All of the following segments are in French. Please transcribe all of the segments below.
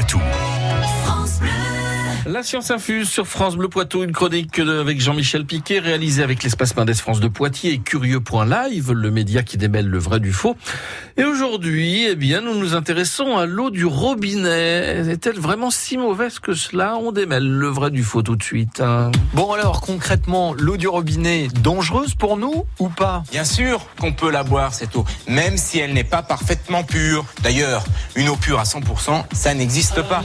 Poitou. La science infuse sur France Bleu Poitou, une chronique avec Jean-Michel Piquet, réalisée avec l'espace Mendes France de Poitiers et Curieux.live, le média qui démêle le vrai du faux. Et aujourd'hui, eh bien, nous nous intéressons à l'eau du robinet. Est-elle vraiment si mauvaise que cela? On démêle le vrai du faux tout de suite. hein. Bon alors concrètement, l'eau du robinet, dangereuse pour nous ou pas? Bien sûr qu'on peut la boire, cette eau, même si elle n'est pas parfaitement pure. D'ailleurs, une eau pure à 100%, ça n'existe pas.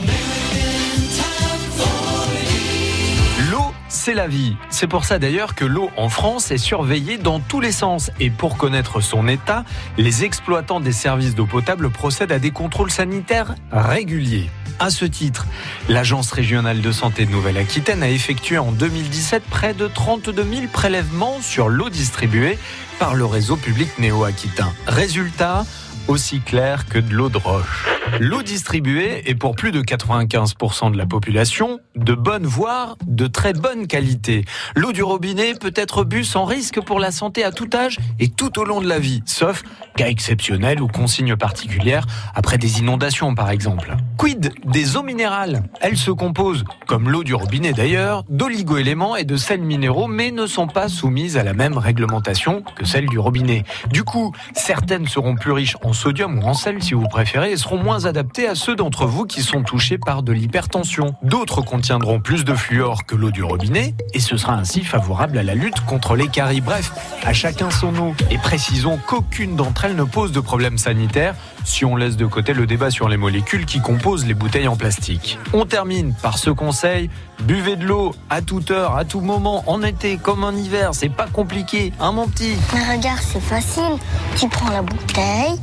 C'est la vie. C'est pour ça d'ailleurs que l'eau en France est surveillée dans tous les sens. Et pour connaître son état, les exploitants des services d'eau potable procèdent à des contrôles sanitaires réguliers. À ce titre, l'Agence régionale de santé de Nouvelle-Aquitaine a effectué en 2017 près de 32 000 prélèvements sur l'eau distribuée par le réseau public néo-aquitain. Résultat, aussi clair que de l'eau de roche. L'eau distribuée est pour plus de 95% de la population de bonne voire de très bonne qualité. L'eau du robinet peut être bue sans risque pour la santé à tout âge et tout au long de la vie, sauf cas exceptionnels ou consignes particulières après des inondations par exemple. Quid des eaux minérales? Elles se composent, comme l'eau du robinet d'ailleurs, d'oligo-éléments et de sels minéraux mais ne sont pas soumises à la même réglementation que celle du robinet. Du coup, certaines seront plus riches en sodium ou en sel si vous préférez et seront moins adaptées à ceux d'entre vous qui sont touchés par de l'hypertension. D'autres contiendront plus de fluor que l'eau du robinet et ce sera ainsi favorable à la lutte contre les caries. Bref, à chacun son eau. Et précisons qu'aucune d'entre elles ne pose de problème sanitaire si on laisse de côté le débat sur les molécules qui composent les bouteilles en plastique. On termine par ce conseil, buvez de l'eau à toute heure, à tout moment, en été comme en hiver, c'est pas compliqué, hein mon petit? Mais regarde, c'est facile. Tu prends la bouteille,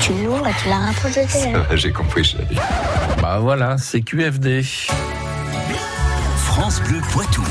tu l'ouvres et tu la rapproches de. J'ai compris, chérie. Bah voilà, c'est QFD. France Bleu Poitou.